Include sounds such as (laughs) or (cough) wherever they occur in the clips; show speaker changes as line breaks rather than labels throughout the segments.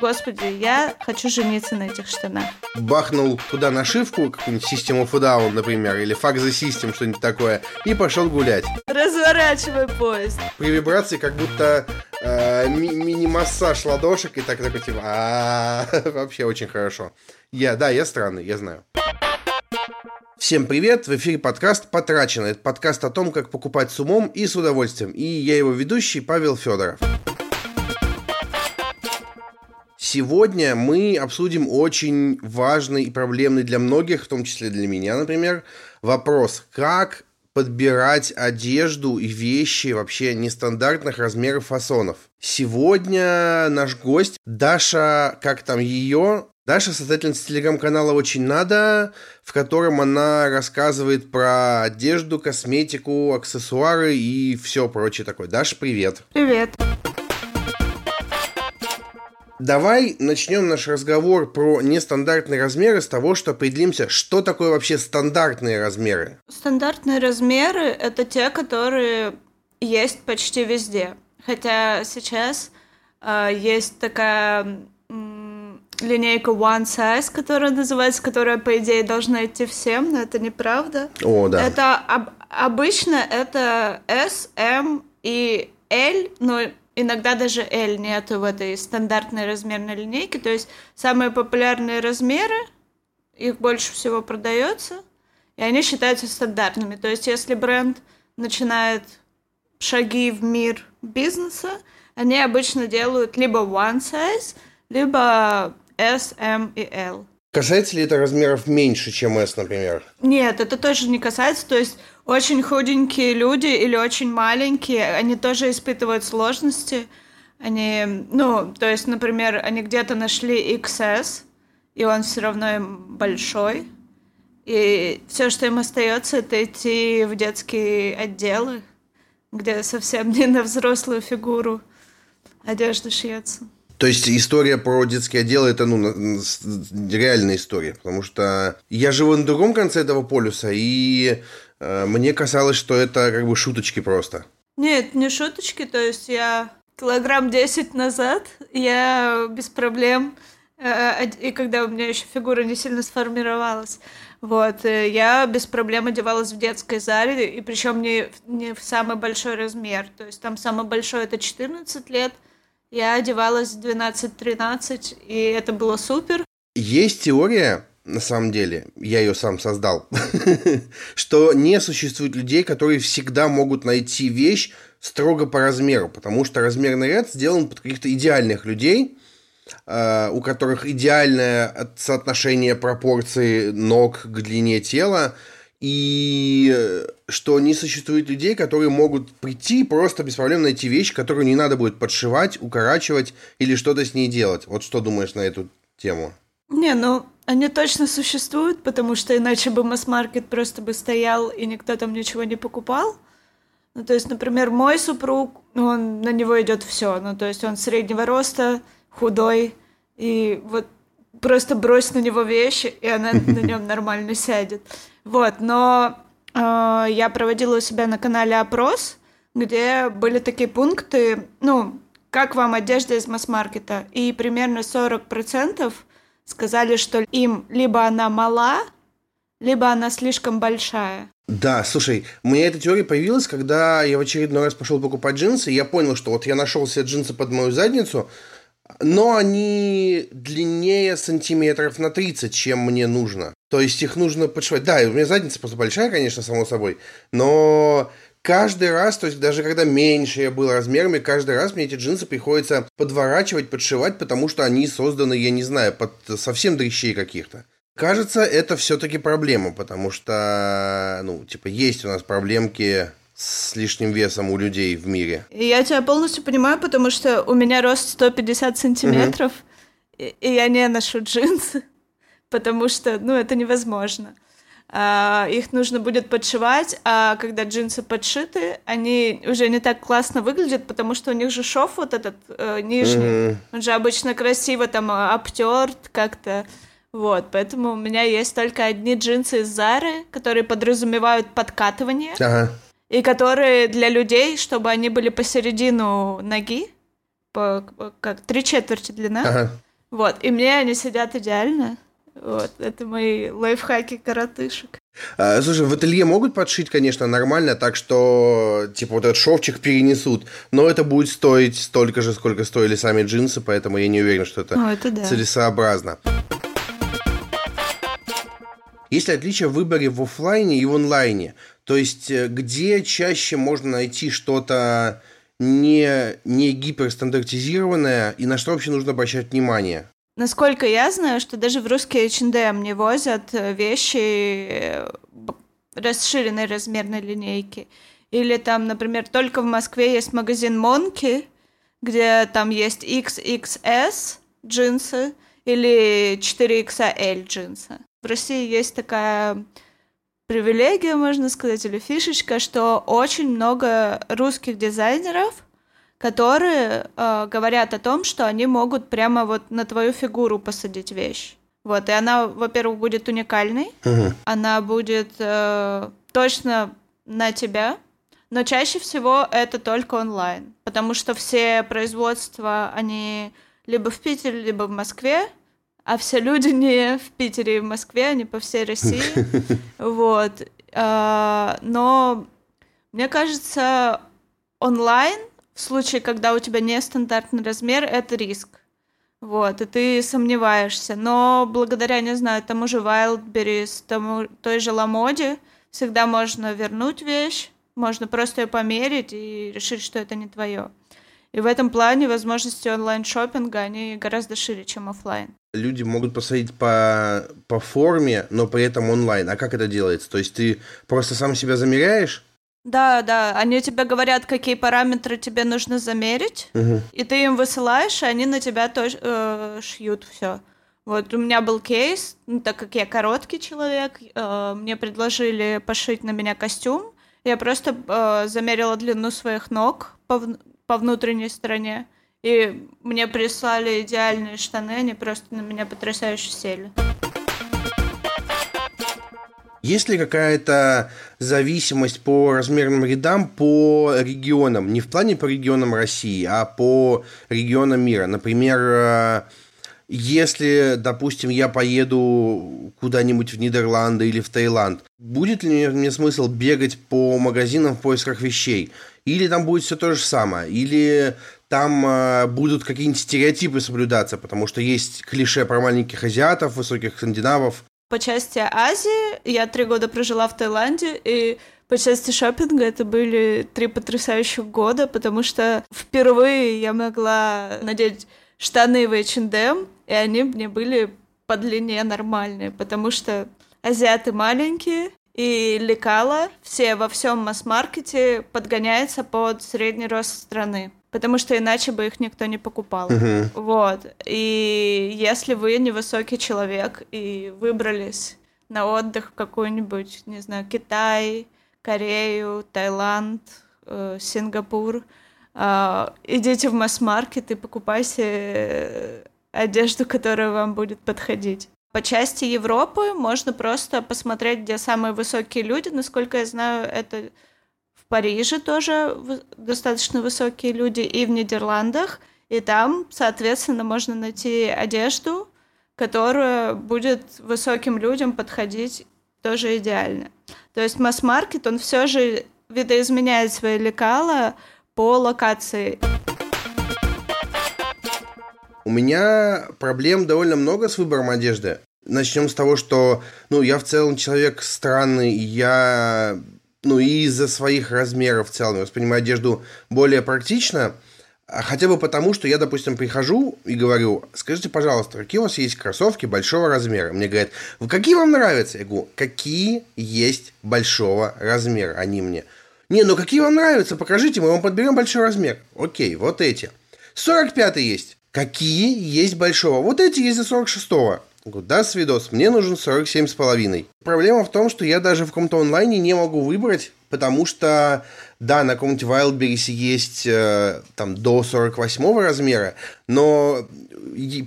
господи, я хочу жениться на этих штанах.
Бахнул туда нашивку, какую-нибудь System of Down, например, или Fuck the System, что-нибудь такое, и пошел гулять.
Разворачивай поезд.
При вибрации как будто э, ми- мини-массаж ладошек, и так такой типа, «А, вообще очень хорошо. Я, да, я странный, я знаю. Всем привет! В эфире подкаст «Потрачено». Это подкаст о том, как покупать с умом и с удовольствием. И я его ведущий Павел Федоров. Сегодня мы обсудим очень важный и проблемный для многих, в том числе для меня, например, вопрос, как подбирать одежду и вещи вообще нестандартных размеров фасонов. Сегодня наш гость Даша, как там ее, Даша создательница телеграм-канала «Очень надо», в котором она рассказывает про одежду, косметику, аксессуары и все прочее такое. Даша, привет.
Привет.
Давай начнем наш разговор про нестандартные размеры с того, что определимся, что такое вообще стандартные размеры.
Стандартные размеры – это те, которые есть почти везде. Хотя сейчас э, есть такая линейка One Size, которая называется, которая, по идее, должна идти всем, но это неправда.
О, да.
Это об- обычно это S, M и L, но иногда даже L нету в этой стандартной размерной линейке. То есть самые популярные размеры, их больше всего продается, и они считаются стандартными. То есть если бренд начинает шаги в мир бизнеса, они обычно делают либо one size, либо S, M и L.
Касается ли это размеров меньше, чем S, например?
Нет, это тоже не касается. То есть очень худенькие люди или очень маленькие, они тоже испытывают сложности. Они, ну, то есть, например, они где-то нашли XS, и он все равно им большой. И все, что им остается, это идти в детские отделы, где совсем (laughs) не на взрослую фигуру одежда шьется.
То есть история про детские отделы это ну реальная история, потому что я живу на другом конце этого полюса, и э, мне казалось, что это как бы шуточки просто.
Нет, не шуточки, то есть я килограмм 10 назад, я без проблем, э, и когда у меня еще фигура не сильно сформировалась, вот, э, я без проблем одевалась в детской зале, и причем не, не в самый большой размер, то есть там самый большой это 14 лет, я одевалась в 12-13, и это было супер.
Есть теория, на самом деле, я ее сам создал, (laughs) что не существует людей, которые всегда могут найти вещь строго по размеру, потому что размерный ряд сделан под каких-то идеальных людей, э, у которых идеальное от- соотношение пропорций ног к длине тела, и э, что не существует людей, которые могут прийти и просто без проблем найти вещь, которую не надо будет подшивать, укорачивать или что-то с ней делать. Вот что думаешь на эту тему?
Не, ну, они точно существуют, потому что иначе бы масс-маркет просто бы стоял, и никто там ничего не покупал. Ну, то есть, например, мой супруг, он, на него идет все. Ну, то есть, он среднего роста, худой, и вот просто брось на него вещи, и она (laughs) на нем нормально сядет. Вот, но э, я проводила у себя на канале опрос, где были такие пункты, ну, как вам одежда из масс-маркета, и примерно 40% сказали, что им либо она мала, либо она слишком большая.
Да, слушай, у меня эта теория появилась, когда я в очередной раз пошел покупать джинсы, и я понял, что вот я нашел себе джинсы под мою задницу, но они длиннее сантиметров на 30, чем мне нужно. То есть их нужно подшивать. Да, у меня задница просто большая, конечно, само собой, но каждый раз, то есть даже когда меньше я был размерами, каждый раз мне эти джинсы приходится подворачивать, подшивать, потому что они созданы, я не знаю, под совсем дрищей каких-то. Кажется, это все-таки проблема, потому что, ну, типа, есть у нас проблемки с лишним весом у людей в мире.
Я тебя полностью понимаю, потому что у меня рост 150 сантиметров, и, и я не ношу джинсы, (laughs) потому что, ну, это невозможно. А, их нужно будет подшивать, а когда джинсы подшиты, они уже не так классно выглядят, потому что у них же шов вот этот э, нижний,
Мгм.
он же обычно красиво там э, обтерт как-то. Вот, поэтому у меня есть только одни джинсы из Зары, которые подразумевают подкатывание,
Ага.
И которые для людей, чтобы они были посередину ноги, по, как три четверти длина,
Ага.
Вот, и мне они сидят идеально. Вот, это мои лайфхаки коротышек.
А, слушай, в ателье могут подшить, конечно, нормально, так что, типа, вот этот шовчик перенесут, но это будет стоить столько же, сколько стоили сами джинсы, поэтому я не уверен, что это,
О, это да.
целесообразно. Есть ли отличие в выборе в офлайне и в онлайне? То есть, э, где чаще можно найти что-то не, не гиперстандартизированное, и на что вообще нужно обращать внимание?
Насколько я знаю, что даже в русский H&M не возят э, вещи э, расширенной размерной линейки. Или там, например, только в Москве есть магазин Монки, где там есть XXS джинсы или 4XL джинсы. В России есть такая привилегия, можно сказать, или фишечка, что очень много русских дизайнеров, которые э, говорят о том, что они могут прямо вот на твою фигуру посадить вещь. Вот, и она, во-первых, будет уникальной,
Мгм.
она будет э, точно на тебя, но чаще всего это только онлайн, потому что все производства, они либо в Питере, либо в Москве, а все люди не в Питере и в Москве, они по всей России. (laughs) Вот. А, Но мне кажется, онлайн, в случае, когда у тебя нестандартный размер, это риск. Вот, и ты сомневаешься. Но благодаря, не знаю, тому же Wildberries, тому, той же Ламоде, всегда можно вернуть вещь, можно просто ее померить и решить, что это не твое. И в этом плане возможности онлайн-шоппинга, они гораздо шире, чем оффлайн.
Люди могут посадить по, по форме, но при этом онлайн. А как это делается? То есть ты просто сам себя замеряешь?
Да, да, они тебе говорят, какие параметры тебе нужно замерить,
Мгм.
и ты им высылаешь, и они на тебя тоже э, шьют все. Вот у меня был кейс, ну, так как я короткий человек, э, мне предложили пошить на меня костюм. Я просто э, замерила длину своих ног по, по внутренней стороне, и мне прислали идеальные штаны, они просто на меня потрясающе сели.
Есть ли какая-то зависимость по размерным рядам по регионам? Не в плане по регионам России, а по регионам мира. Например, э, если, допустим, я поеду куда-нибудь в Нидерланды или в Таиланд, будет ли мне, смысл бегать по магазинам в поисках вещей? Или там будет все то же самое? Или там э, будут какие-нибудь стереотипы соблюдаться, потому что есть клише про маленьких азиатов, высоких скандинавов.
По части Азии я три года прожила в Таиланде, и по части шопинга это были три потрясающих года, потому что впервые я могла надеть штаны в H&M, и они мне были по длине нормальные, потому что азиаты маленькие, и лекала все во всем масс-маркете подгоняется под средний рост страны, потому что иначе бы их никто не покупал.
Мгм.
Вот. И если вы невысокий человек и выбрались на отдых в какой-нибудь, не знаю, Китай, Корею, Таиланд, э, Сингапур, а, идите в масс-маркет и покупайте э, одежду, которая вам будет подходить. По части Европы можно просто посмотреть, где самые высокие люди. Насколько я знаю, это в Париже тоже достаточно высокие люди, и в Нидерландах. И там, соответственно, можно найти одежду, которая будет высоким людям подходить тоже идеально. То есть масс-маркет, он все же видоизменяет свои лекала по локации.
У меня проблем довольно много с выбором одежды. Начнем с того, что, ну, я в целом человек странный, я, ну, и из-за своих размеров в целом воспринимаю одежду более практично, а хотя бы потому, что я, допустим, прихожу и говорю, скажите, пожалуйста, какие у вас есть кроссовки большого размера? Мне говорят, «Вы какие вам нравятся? Я говорю, какие есть большого размера? Они мне, не, ну какие вам нравятся, покажите, мы вам подберем большой размер. Окей, вот эти. 45 есть. Какие есть большого? Вот эти есть за 46-го. Говорю, да, свидос, мне нужен 47 с половиной. Проблема в том, что я даже в каком-то онлайне не могу выбрать, потому что, да, на каком-нибудь Wildberries есть э, там до 48 размера, но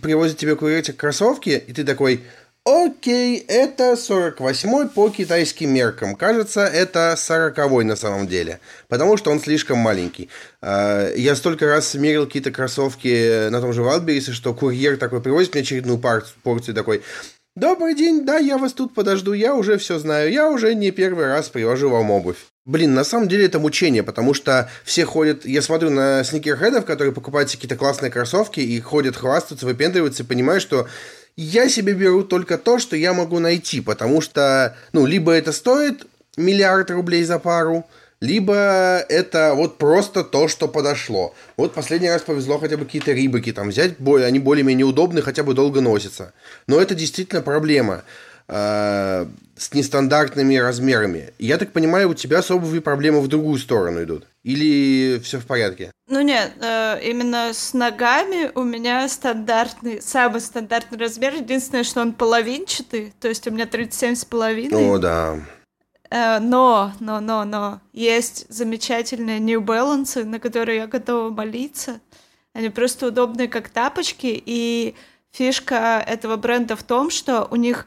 привозят тебе курить кроссовки, и ты такой, Окей, это 48 по китайским меркам. Кажется, это 40 на самом деле, потому что он слишком маленький. А, я столько раз мерил какие-то кроссовки на том же Валберисе, что курьер такой привозит мне очередную порцию такой, Добрый день, да, я вас тут подожду, я уже все знаю, я уже не первый раз привожу вам обувь. Блин, на самом деле это мучение, потому что все ходят... Я смотрю на сникерхедов, которые покупают какие-то классные кроссовки и ходят хвастаться, выпендриваться, и понимаю, что я себе беру только то, что я могу найти, потому что, ну, либо это стоит миллиард рублей за пару, либо это вот просто то, что подошло. Вот последний раз повезло хотя бы какие-то рибаки там взять, они более-менее удобны, хотя бы долго носятся. Но это действительно проблема э, с нестандартными размерами. Я так понимаю, у тебя с обувью проблемы в другую сторону идут? Или все в порядке?
Ну нет, э, именно с ногами у меня стандартный, самый стандартный размер. Единственное, что он половинчатый, то есть у меня 37 с половиной.
О, да.
Э, но, но, но, но, есть замечательные New Balance, на которые я готова молиться. Они просто удобные, как тапочки, и фишка этого бренда в том, что у них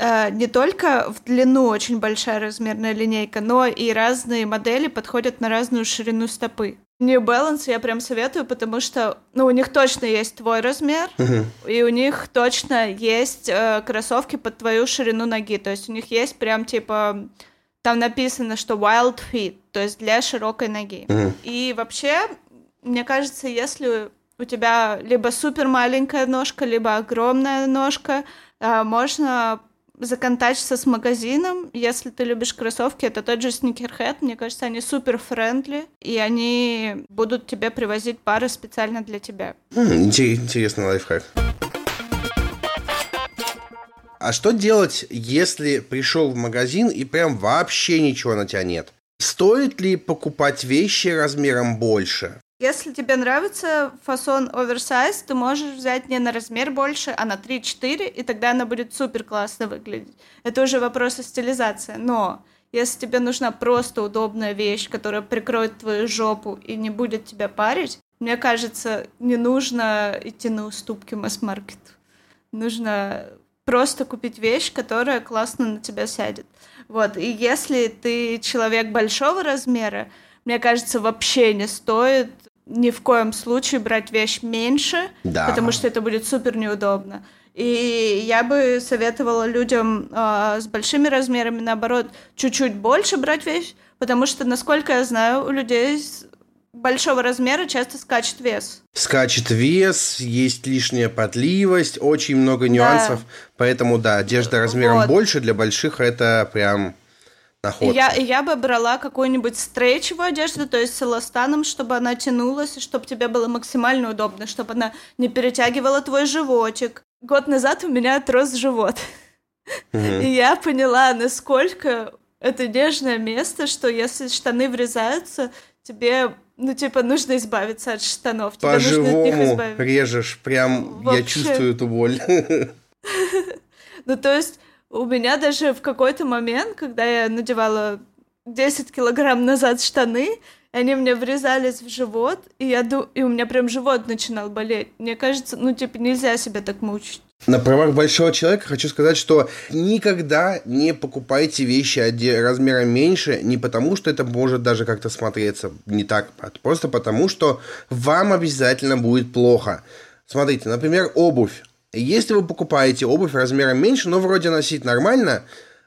не только в длину очень большая размерная линейка, но и разные модели подходят на разную ширину стопы. New Balance я прям советую, потому что, ну, у них точно есть твой размер, uh-huh. и у них точно есть э, кроссовки под твою ширину ноги. То есть у них есть прям типа там написано, что wild fit, то есть для широкой ноги. Mm-hmm. И вообще, мне кажется, если у тебя либо супер маленькая ножка, либо огромная ножка, а, можно законтачиться с магазином. Если ты любишь кроссовки, это тот же Sneakerhead. Мне кажется, они супер френдли, и они будут тебе привозить пары специально для тебя.
Интересный лайфхак. А что делать, если пришел в магазин и прям вообще ничего на тебя нет? Стоит ли покупать вещи размером больше?
Если тебе нравится фасон оверсайз, ты можешь взять не на размер больше, а на 3-4, и тогда она будет супер классно выглядеть. Это уже вопрос стилизации. Но если тебе нужна просто удобная вещь, которая прикроет твою жопу и не будет тебя парить, мне кажется, не нужно идти на уступки масс-маркету. Нужно просто купить вещь, которая классно на тебя сядет. Вот. И если ты человек большого размера, мне кажется, вообще не стоит ни в коем случае брать вещь меньше, да. потому что это будет супер неудобно. И я бы советовала людям э, с большими размерами, наоборот, чуть-чуть больше брать вещь, потому что, насколько я знаю, у людей большого размера часто скачет вес.
Скачет вес, есть лишняя потливость, очень много нюансов. Да. Поэтому, да, одежда размером вот. больше для больших это прям находка.
Я, я бы брала какую-нибудь стрейчевую одежду, то есть с эластаном, чтобы она тянулась, чтобы тебе было максимально удобно, чтобы она не перетягивала твой животик. Год назад у меня отрос живот. И я поняла, насколько это нежное место, что если штаны врезаются, тебе ну, типа, нужно избавиться от штанов.
По-живому режешь, прям Вообще... я чувствую эту боль. (laughs)
Ну, то есть, у меня даже в какой-то момент, когда я надевала 10 килограмм назад штаны, они мне врезались в живот, и, я ду... и у меня прям живот начинал болеть. Мне кажется, ну, типа, нельзя себя так мучить.
На правах большого человека хочу сказать, что никогда не покупайте вещи размером меньше, не потому, что это может даже как-то смотреться не так, а просто потому, что вам обязательно будет плохо. Смотрите, например, обувь. Если вы покупаете обувь размером меньше, но вроде носить нормально,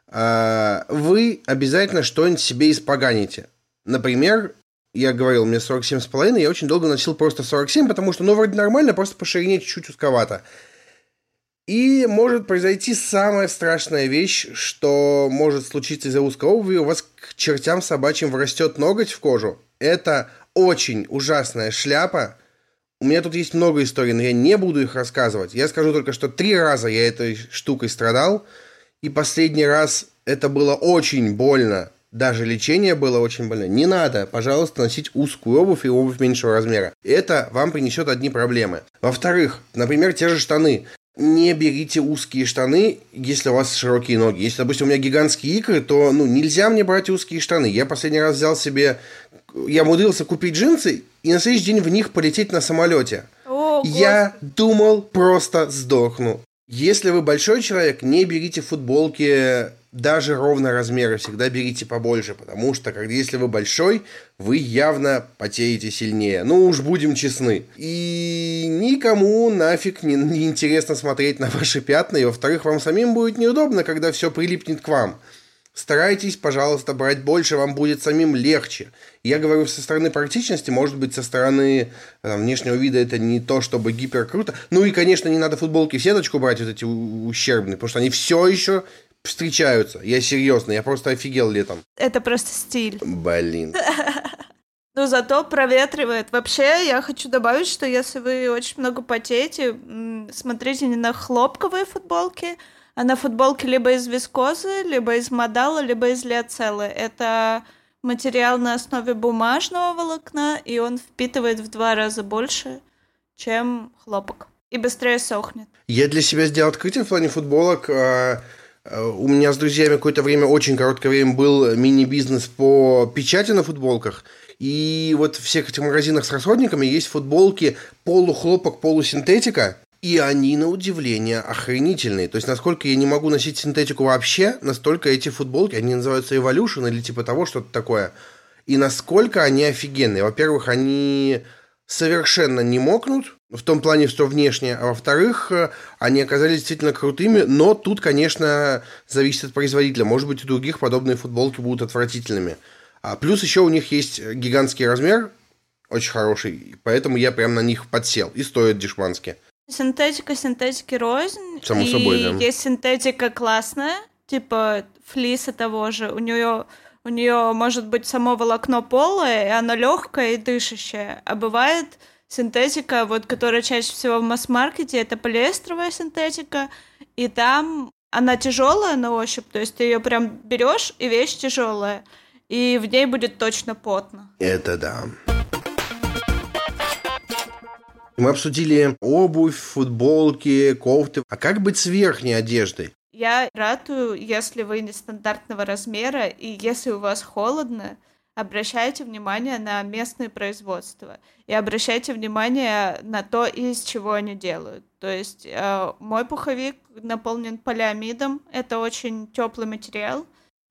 а, вы обязательно что-нибудь себе испоганите. Например, я говорил, мне 47,5, я очень долго носил просто 47, потому что, ну, вроде нормально, просто по ширине чуть-чуть узковато. И может произойти самая страшная вещь, что может случиться из-за узкой обуви. У вас к чертям собачьим врастет ноготь в кожу. Это очень ужасная шляпа. У меня тут есть много историй, но я не буду их рассказывать. Я скажу только, что три раза я этой штукой страдал. И последний раз это было очень больно. Даже лечение было очень больно. Не надо, пожалуйста, носить узкую обувь и обувь меньшего размера. Это вам принесет одни проблемы. Во-вторых, например, те же штаны не берите узкие штаны, если у вас широкие ноги. Если, допустим, у меня гигантские икры, то ну, нельзя мне брать узкие штаны. Я последний раз взял себе... Я умудрился купить джинсы и на следующий день в них полететь на самолете.
О,
я думал, просто сдохну. Если вы большой человек, не берите футболки даже ровно размеры, всегда берите побольше, потому что когда, если вы большой, вы явно потеете сильнее. Ну уж будем честны. И никому нафиг не, не интересно смотреть на ваши пятна, и во-вторых, вам самим будет неудобно, когда все прилипнет к вам. Старайтесь, пожалуйста, брать больше, вам будет самим легче. Я говорю со стороны практичности, может быть, со стороны там, внешнего вида это не то, чтобы гипер круто. Ну и, конечно, не надо футболки в сеточку брать, вот эти ущербные, потому что они все еще встречаются. Я серьезно, я просто офигел летом.
Это просто стиль.
Блин. (laughs)
Но зато проветривает. Вообще, я хочу добавить, что если вы очень много потеете, смотрите не на хлопковые футболки, а на футболке либо из вискозы, либо из модала, либо из лиоцеллы. Это материал на основе бумажного волокна, и он впитывает в два раза больше, чем хлопок. И быстрее сохнет.
Я для себя сделал открытие в плане футболок. А, а, у меня с друзьями какое-то время, очень короткое время, был мини-бизнес по печати на футболках. И вот в всех этих магазинах с расходниками есть футболки полухлопок, полусинтетика. И они, на удивление, охренительные. То есть, насколько я не могу носить синтетику вообще, настолько эти футболки, они называются Evolution или типа того, что-то такое. И насколько они офигенные. Во-первых, они совершенно не мокнут, в том плане, что внешне, а во-вторых, они оказались действительно крутыми, но тут, конечно, зависит от производителя. Может быть, у других подобные футболки будут отвратительными. А плюс еще у них есть гигантский размер, очень хороший, поэтому я прям на них подсел. И стоят дешмански.
Синтетика синтетики рознь.
Само и собой, да.
есть синтетика классная, типа флиса того же. У нее у нее может быть само волокно полое, и оно легкое и дышащее. А бывает синтетика, вот, которая чаще всего в масс-маркете, это полиэстровая синтетика, и там она тяжелая на ощупь, то есть ты ее прям берешь, и вещь тяжелая, и в ней будет точно потно.
Это да. Мы обсудили обувь, футболки, кофты. А как быть с верхней одеждой?
Я ратую, если вы нестандартного размера и если у вас холодно, обращайте внимание на местные производства и обращайте внимание на то, из чего они делают. То есть э, мой пуховик наполнен полиамидом, это очень теплый материал,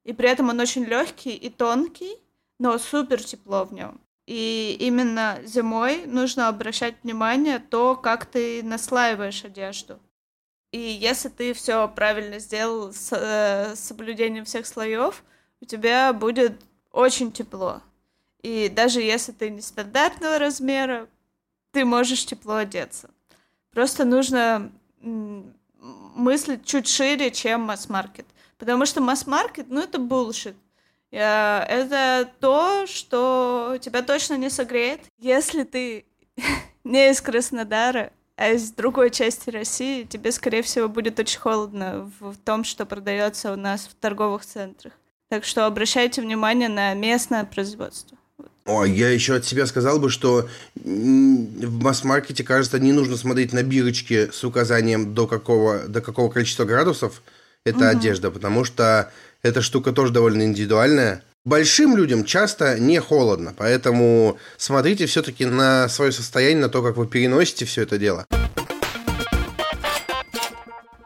и при этом он очень легкий и тонкий, но супер тепло в нем. И именно зимой нужно обращать внимание то, как ты наслаиваешь одежду. И если ты все правильно сделал с э, соблюдением всех слоев, у тебя будет очень тепло. И даже если ты не стандартного размера, ты можешь тепло одеться. Просто нужно мыслить чуть шире, чем масс-маркет. Потому что масс-маркет, ну, это булшит. Э, это то, что тебя точно не согреет. Если ты (laughs) не из Краснодара, а из другой части России, тебе, скорее всего, будет очень холодно в том, что продается у нас в торговых центрах. Так что обращайте внимание на местное производство.
О, я еще от себя сказал бы, что в масс-маркете, кажется, не нужно смотреть на бирочки с указанием до какого, до какого количества градусов эта угу. одежда, потому что эта штука тоже довольно индивидуальная. Большим людям часто не холодно, поэтому смотрите все-таки на свое состояние, на то, как вы переносите все это дело.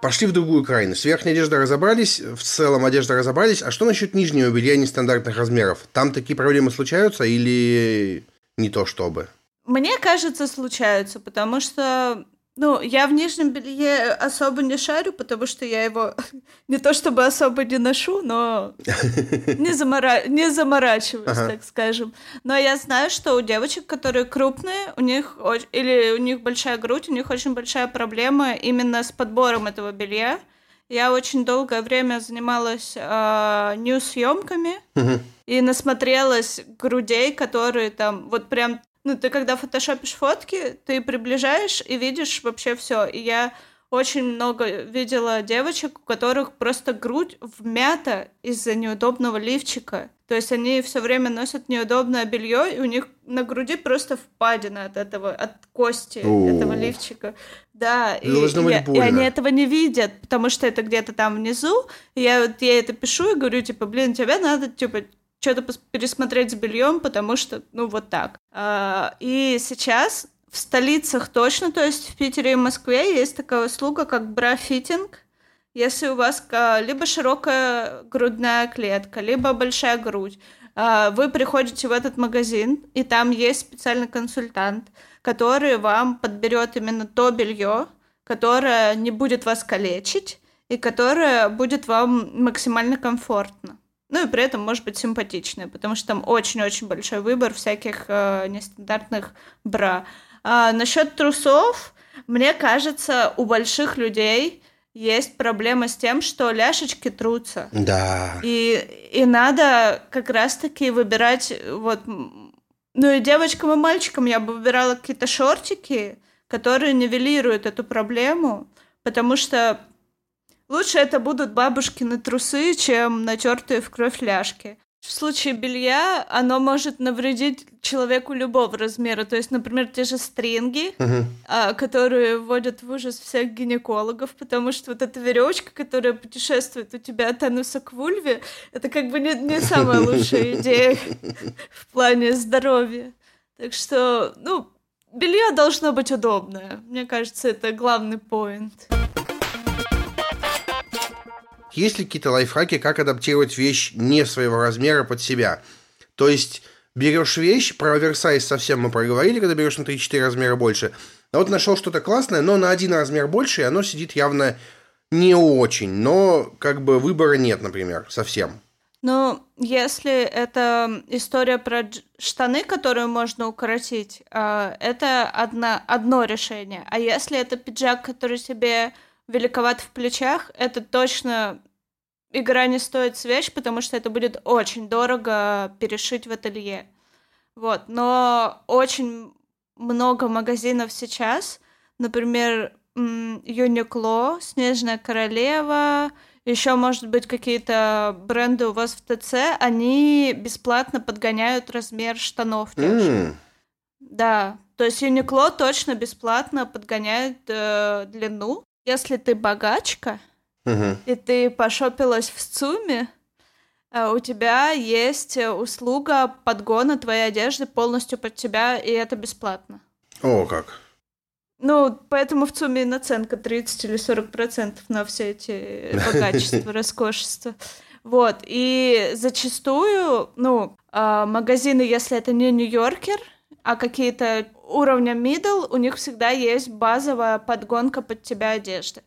Пошли в другую крайность. С верхней одеждой разобрались, в целом одежда разобрались. А что насчет нижнего белья нестандартных размеров? Там такие проблемы случаются или не то чтобы?
Мне кажется, случаются, потому что ну, я в нижнем белье особо не шарю, потому что я его (laughs) не то чтобы особо не ношу, но (laughs) не, замора... не заморачиваюсь, ага. так скажем. Но я знаю, что у девочек, которые крупные, у них или у них большая грудь, у них очень большая проблема именно с подбором этого белья. Я очень долгое время занималась э, нью-съемками угу. и насмотрелась грудей, которые там вот прям ну, ты когда фотошопишь фотки, ты приближаешь и видишь вообще все. И я очень много видела девочек, у которых просто грудь вмята из-за неудобного лифчика. То есть они все время носят неудобное белье, и у них на груди просто впадина от этого, от кости О. этого лифчика. Да, и,
я,
и они этого не видят, потому что это где-то там внизу. И я вот ей это пишу и говорю, типа, блин, тебе надо, типа, что-то пересмотреть с бельем, потому что, ну, вот так. А, и сейчас в столицах точно, то есть в Питере и Москве есть такая услуга, как брафитинг. Если у вас либо широкая грудная клетка, либо большая грудь, а, вы приходите в этот магазин, и там есть специальный консультант, который вам подберет именно то белье, которое не будет вас калечить и которое будет вам максимально комфортно. Ну и при этом может быть симпатичное, потому что там очень-очень большой выбор всяких э, нестандартных бра. А насчет трусов, мне кажется, у больших людей есть проблема с тем, что ляшечки трутся.
Да.
И, и надо как раз-таки выбирать вот... Ну и девочкам и мальчикам я бы выбирала какие-то шортики, которые нивелируют эту проблему, потому что лучше это будут бабушкины трусы, чем натертые в кровь ляжки. В случае белья оно может навредить человеку любого размера. То есть, например, те же стринги, uh-huh. которые вводят в ужас всех гинекологов, потому что вот эта веревочка, которая путешествует у тебя от ануса к вульве, это как бы не, не самая лучшая (laughs) идея в плане здоровья. Так что, ну, белье должно быть удобное. Мне кажется, это главный поинт.
Есть ли какие-то лайфхаки, как адаптировать вещь не своего размера под себя? То есть берешь вещь, про оверсайз совсем мы проговорили, когда берешь на 3-4 размера больше. А вот нашел что-то классное, но на один размер больше, и оно сидит явно не очень, но как бы выбора нет, например, совсем.
Ну, если это история про штаны, которые можно укоротить, а, это одно, одно решение. А если это пиджак, который тебе великоват в плечах, это точно игра не стоит свеч, потому что это будет очень дорого перешить в ателье. Вот, но очень много магазинов сейчас, например, Юникло, Снежная королева, еще, может быть, какие-то бренды у вас в ТЦ, они бесплатно подгоняют размер штанов. Mm. Да, то есть Юникло точно бесплатно подгоняет э, длину. Если ты богачка, угу. и ты пошопилась в ЦУМе, э, у тебя есть услуга подгона твоей одежды полностью под тебя, и это бесплатно.
О, как.
Ну, поэтому в ЦУМе наценка 30 или 40 процентов на все эти (laughs) богачества, роскошества. Вот, и зачастую, ну, а, магазины, если это не Нью-Йоркер, а какие-то уровня middle, у них всегда есть базовая подгонка под тебя одежды.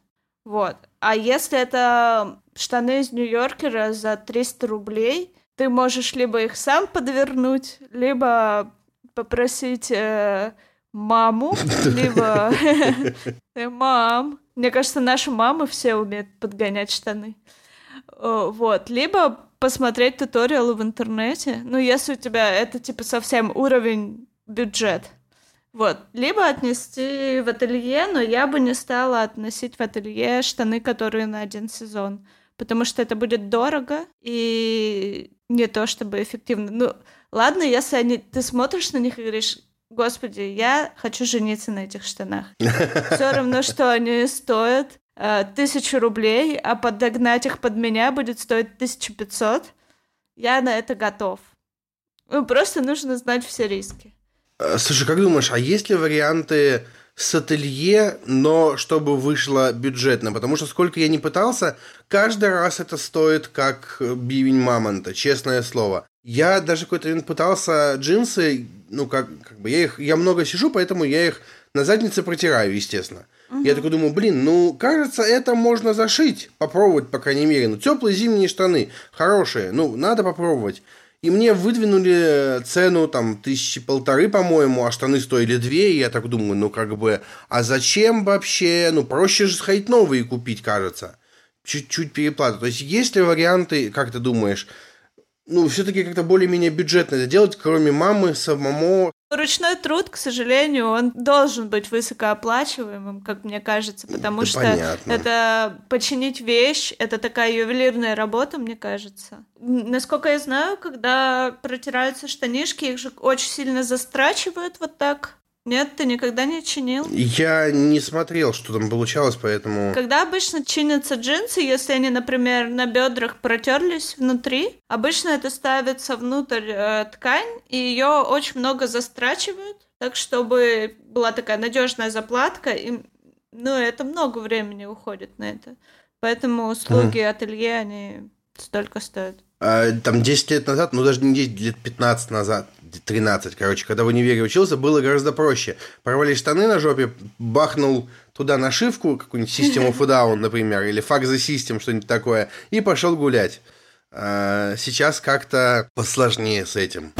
Вот. А если это штаны из Нью-Йоркера за 300 рублей, ты можешь либо их сам подвернуть, либо попросить э, маму, (laughs) либо (laughs) мам. Мне кажется, наши мамы все умеют подгонять штаны. Вот. Либо посмотреть туториалы в интернете. Ну, если у тебя это, типа, совсем уровень бюджет. Вот. Либо отнести в ателье, но я бы не стала относить в ателье штаны, которые на один сезон. Потому что это будет дорого и не то чтобы эффективно. Ну, ладно, если они, ты смотришь на них и говоришь, господи, я хочу жениться на этих штанах. (laughs) Все равно, что они стоят э, тысячу рублей, а подогнать их под меня будет стоить 1500. Я на это готов. Ну, просто нужно знать все риски.
Э, слушай, как думаешь, а есть ли варианты с ателье, но чтобы вышло бюджетно? Потому что сколько я не пытался, каждый раз это стоит как бивень мамонта, честное слово. Я даже какой-то момент пытался джинсы, ну как, как бы я их, я много сижу, поэтому я их на заднице протираю, естественно. Угу. Я такой думаю, блин, ну кажется, это можно зашить, попробовать, по крайней мере. Ну теплые зимние штаны, хорошие, ну надо попробовать. И мне выдвинули цену там тысячи полторы, по-моему, а штаны стоили две. И я так думаю, ну как бы, а зачем вообще? Ну проще же сходить новые купить, кажется. Чуть-чуть переплата. То есть есть ли варианты, как ты думаешь, ну, все-таки как-то более-менее бюджетно это делать, кроме мамы, самому.
Ручной труд, к сожалению, он должен быть высокооплачиваемым, как мне кажется, потому
это
что
понятно.
это починить вещь, это такая ювелирная работа, мне кажется. Насколько я знаю, когда протираются штанишки, их же очень сильно застрачивают вот так нет, ты никогда не чинил?
Я не смотрел, что там получалось, поэтому...
Когда обычно чинятся джинсы, если они, например, на бедрах протерлись внутри, обычно это ставится внутрь э, ткань, и ее очень много застрачивают, так чтобы была такая надежная заплатка, и, ну, это много времени уходит на это. Поэтому услуги mm. ателье, они столько стоят.
А, там 10 лет назад, ну даже не 10, лет 15 назад, 13, короче, когда в универе учился, было гораздо проще. Порвали штаны на жопе, бахнул туда нашивку, какую-нибудь систему of Down, например, или Fuck the System, что-нибудь такое, и пошел гулять. А, сейчас как-то посложнее с этим.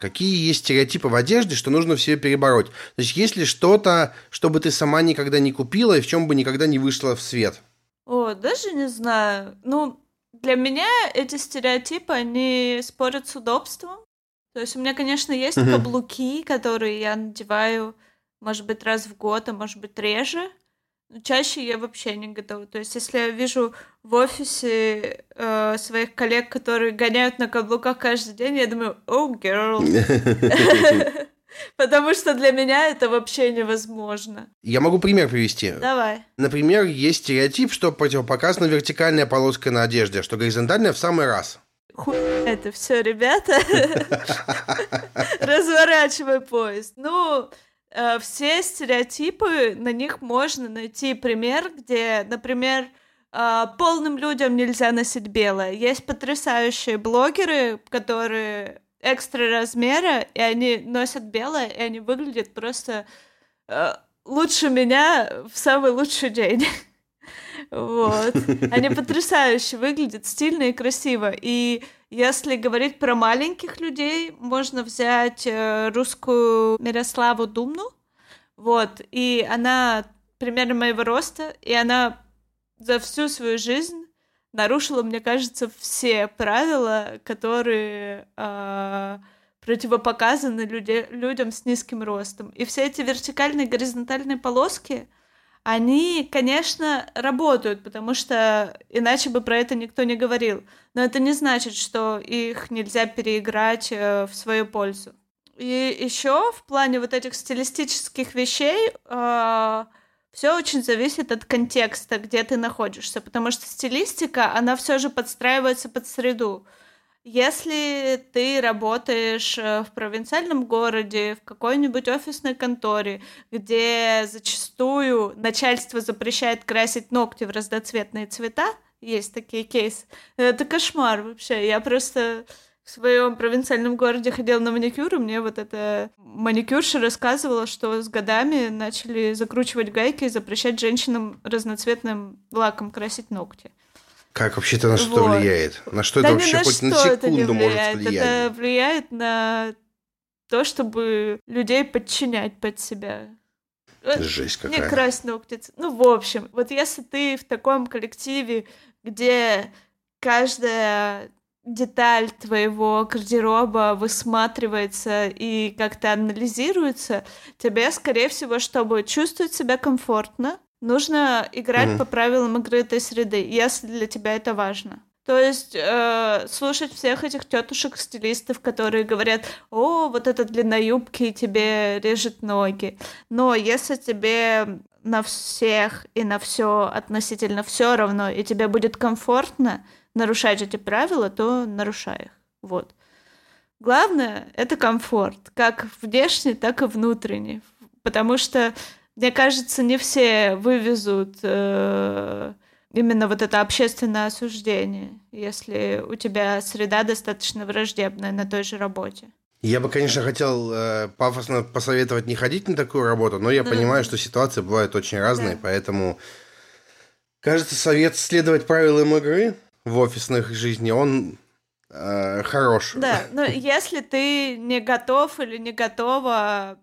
Какие есть стереотипы в одежде, что нужно все перебороть? Значит, есть ли что-то, что бы ты сама никогда не купила и в чем бы никогда не вышла в свет?
О, даже не знаю. Ну, для меня эти стереотипы, они спорят с удобством. То есть у меня, конечно, есть каблуки, которые я надеваю, может быть, раз в год, а может быть, реже. Но чаще я вообще не готова. То есть если я вижу в офисе э, своих коллег, которые гоняют на каблуках каждый день, я думаю, oh, girl. (laughs) (laughs) (laughs) Потому что для меня это вообще невозможно.
Я могу пример привести.
Давай.
Например, есть стереотип, что противопоказана вертикальная полоска на одежде, что горизонтальная в самый раз.
Хуй это все, ребята. (laughs) Разворачивай поезд. Ну, э, все стереотипы, на них можно найти пример, где, например, э, полным людям нельзя носить белое. Есть потрясающие блогеры, которые экстра размера, и они носят белое, и они выглядят просто э, лучше меня в самый лучший день. (laughs) Вот. Они (laughs) потрясающе выглядят, стильно и красиво. И если говорить про маленьких людей, можно взять э, русскую Мирославу Думну. Вот. И она примерно моего роста, и она за всю свою жизнь нарушила, мне кажется, все правила, которые э, противопоказаны люди, людям с низким ростом. И все эти вертикальные горизонтальные полоски, они, конечно, работают, потому что иначе бы про это никто не говорил. Но это не значит, что их нельзя переиграть э, в свою пользу. И еще в плане вот этих стилистических вещей э, все очень зависит от контекста, где ты находишься, потому что стилистика, она все же подстраивается под среду. Если ты работаешь э, в провинциальном городе, в какой-нибудь офисной конторе, где зачастую начальство запрещает красить ногти в разноцветные цвета, есть такие кейсы, это кошмар вообще. Я просто в своем провинциальном городе ходила на маникюр, и мне вот эта маникюрша рассказывала, что с годами начали закручивать гайки и запрещать женщинам разноцветным лаком красить ногти.
Как вообще-то на что вот. влияет? На что да это вообще на хоть на секунду может влиять?
Это влияет на то, чтобы людей подчинять под себя.
Жесть какая.
Не красть ногти. Ну, в общем, вот если ты в таком коллективе, где каждая деталь твоего гардероба высматривается и как-то анализируется, тебе, скорее всего, чтобы чувствовать себя комфортно, нужно играть mm-hmm. по правилам игры этой среды, если для тебя это важно. То есть э, слушать всех этих тетушек-стилистов, которые говорят, о, вот эта длина юбки тебе режет ноги. Но если тебе на всех и на все относительно все равно, и тебе будет комфортно, нарушать эти правила, то нарушай их. Вот. Главное — это комфорт, как внешний, так и внутренний. Потому что, мне кажется, не все вывезут э, именно вот это общественное осуждение, если у тебя среда достаточно враждебная на той же работе.
Я бы, конечно, хотел э, пафосно посоветовать не ходить на такую работу, но я да. понимаю, что ситуации бывают очень разные, да. поэтому кажется, совет следовать правилам игры в офисных жизни, он э, хорош.
Да, (laughs) но если ты не готов или не готова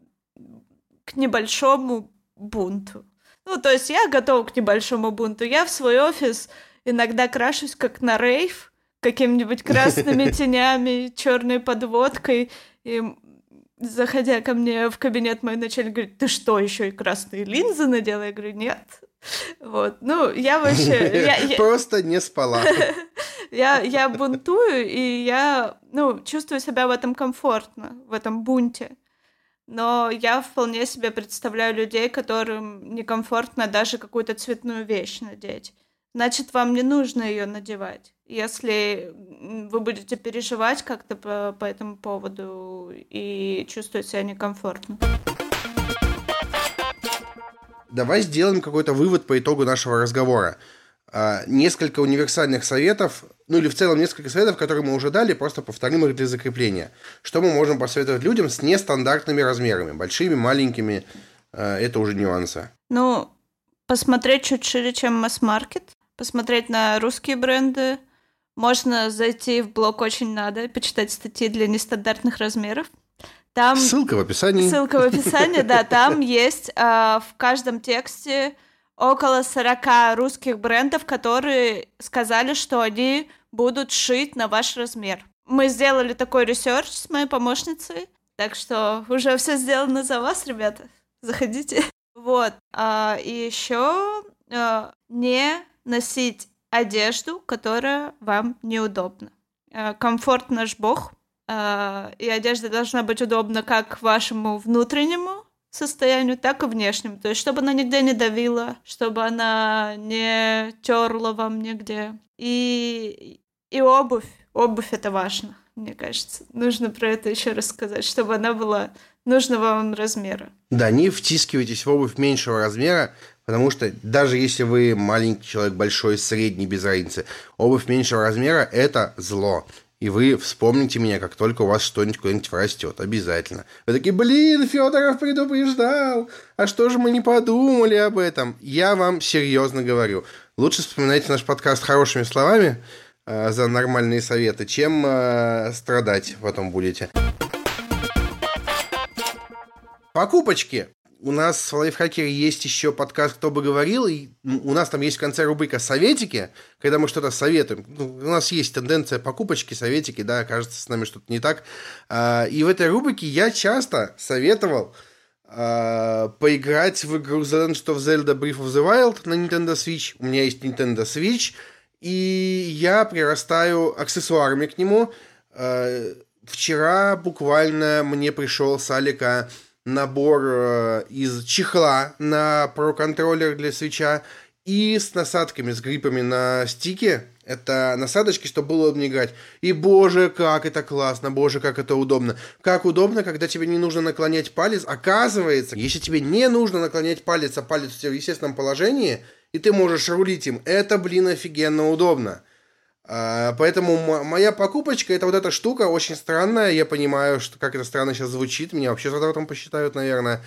к небольшому бунту. Ну, то есть я готова к небольшому бунту. Я в свой офис иногда крашусь как на рейв, какими-нибудь красными (laughs) тенями, черной подводкой. И заходя ко мне в кабинет, мой начальник говорит, ты что, еще и красные линзы надела? Я говорю, нет, вот, ну, я вообще... (laughs) Я,
я... Просто не спала. (laughs)
я, я бунтую, и я, ну, чувствую себя в этом комфортно, в этом бунте. Но я вполне себе представляю людей, которым некомфортно даже какую-то цветную вещь надеть. Значит, вам не нужно ее надевать. Если вы будете переживать как-то по, по этому поводу и чувствуют себя некомфортно.
Давай сделаем какой-то вывод по итогу нашего разговора. А, несколько универсальных советов, ну или в целом несколько советов, которые мы уже дали, просто повторим их для закрепления. Что мы можем посоветовать людям с нестандартными размерами, большими, маленькими, а, это уже нюансы.
Ну, посмотреть чуть шире, чем масс-маркет, посмотреть на русские бренды, можно зайти в блог «Очень надо», почитать статьи для нестандартных размеров.
Там... Ссылка в описании.
Ссылка в описании, да. Там (laughs) есть э, в каждом тексте около 40 русских брендов, которые сказали, что они будут шить на ваш размер. Мы сделали такой research с моей помощницей, так что уже все сделано за вас, ребята. Заходите. (laughs) Вот. А, и еще а, не носить одежду, которая вам неудобна. А, комфорт наш бог, а, и одежда должна быть удобна как вашему внутреннему состоянию, так и внешнему. То есть, чтобы она нигде не давила, чтобы она не терла вам нигде. И, и обувь. Обувь это важно, мне кажется. Нужно про это еще раз сказать, чтобы она была нужного вам размера.
Да, не втискивайтесь в обувь меньшего размера, потому что даже если вы маленький человек, большой, средний, без разницы, обувь меньшего размера – это зло. И вы вспомните меня, как только у вас что-нибудь куда-нибудь растет. Обязательно. Вы такие, блин, Федоров предупреждал. А что же мы не подумали об этом? Я вам серьезно говорю. Лучше вспоминайте наш подкаст хорошими словами э, за нормальные советы, чем э, страдать потом будете. Покупочки у нас в Лайфхакере есть еще подкаст «Кто бы говорил», и у нас там есть в конце рубрика «Советики», когда мы что-то советуем. Ну, у нас есть тенденция покупочки, советики, да, кажется, с нами что-то не так. А, и в этой рубрике я часто советовал а, поиграть в игру The Legend of Zelda Breath of the Wild на Nintendo Switch. У меня есть Nintendo Switch, и я прирастаю аксессуарами к нему. А, вчера буквально мне пришел с Алика набор э, из чехла на Pro контроллер для свеча и с насадками, с гриппами на стике. Это насадочки, чтобы было удобнее играть. И боже, как это классно, боже, как это удобно. Как удобно, когда тебе не нужно наклонять палец. Оказывается, если тебе не нужно наклонять палец, а палец у тебя в естественном положении, и ты можешь рулить им, это, блин, офигенно удобно. А, поэтому моя покупочка это вот эта штука очень странная. Я понимаю, что как это странно сейчас звучит. Меня вообще задаватом посчитают, наверное.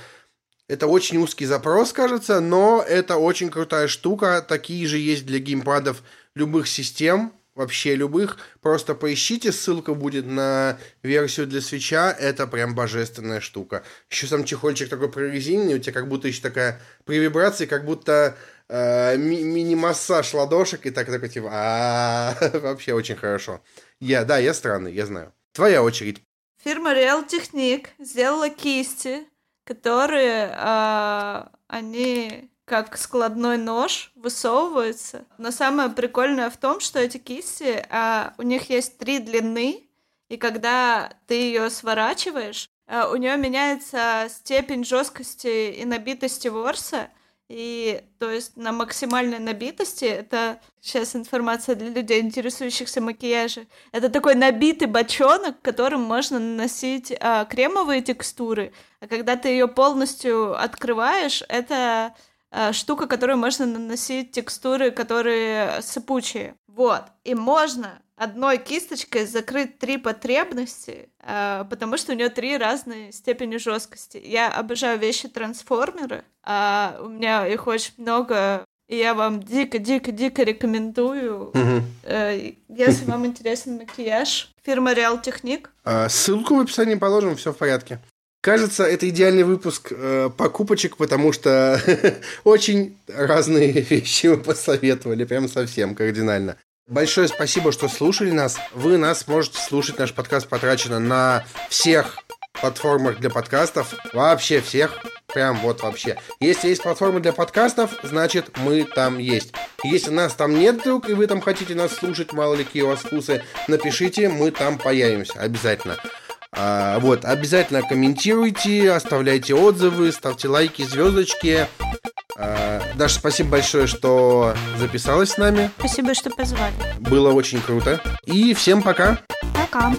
Это очень узкий запрос, кажется, но это очень крутая штука. Такие же есть для геймпадов любых систем, вообще любых. Просто поищите, ссылка будет на версию для свеча. Это прям божественная штука. Еще сам чехольчик такой прорезиненный, у тебя как будто еще такая при вибрации, как будто э, ми- мини-массаж ладошек и так такой типа, а (laughs) вообще очень хорошо. Я, да, я странный, я знаю. Твоя очередь.
Фирма Real Technique сделала кисти, которые э, они как складной нож высовываются. Но самое прикольное в том, что эти кисти, э, у них есть три длины, и когда ты ее сворачиваешь, э, у нее меняется степень жесткости и набитости ворса, и то есть на максимальной набитости, это сейчас информация для людей, интересующихся макияжем, это такой набитый бочонок, которым можно наносить а, кремовые текстуры, а когда ты ее полностью открываешь, это а, штука, которую можно наносить текстуры, которые сыпучие. Вот. И можно одной кисточкой закрыть три потребности, э, потому что у нее три разные степени жесткости. Я обожаю вещи трансформеры, а у меня их очень много, и я вам дико-дико-дико рекомендую, угу. э, если вам интересен макияж. Фирма Real Technique.
А, ссылку в описании положим, все в порядке. Кажется, это идеальный выпуск э, покупочек, потому что (laughs) очень разные (laughs) вещи мы посоветовали, прям совсем кардинально. Большое спасибо, что слушали нас. Вы нас можете слушать, наш подкаст потрачено на всех платформах для подкастов. Вообще всех. Прям вот вообще. Если есть платформы для подкастов, значит мы там есть. Если нас там нет вдруг, и вы там хотите нас слушать, мало ли какие у вас вкусы, напишите, мы там появимся. Обязательно. А, вот, обязательно комментируйте, оставляйте отзывы, ставьте лайки, звездочки. А, Даша, спасибо большое, что записалась с нами.
Спасибо, что позвали.
Было очень круто. И всем пока.
Пока.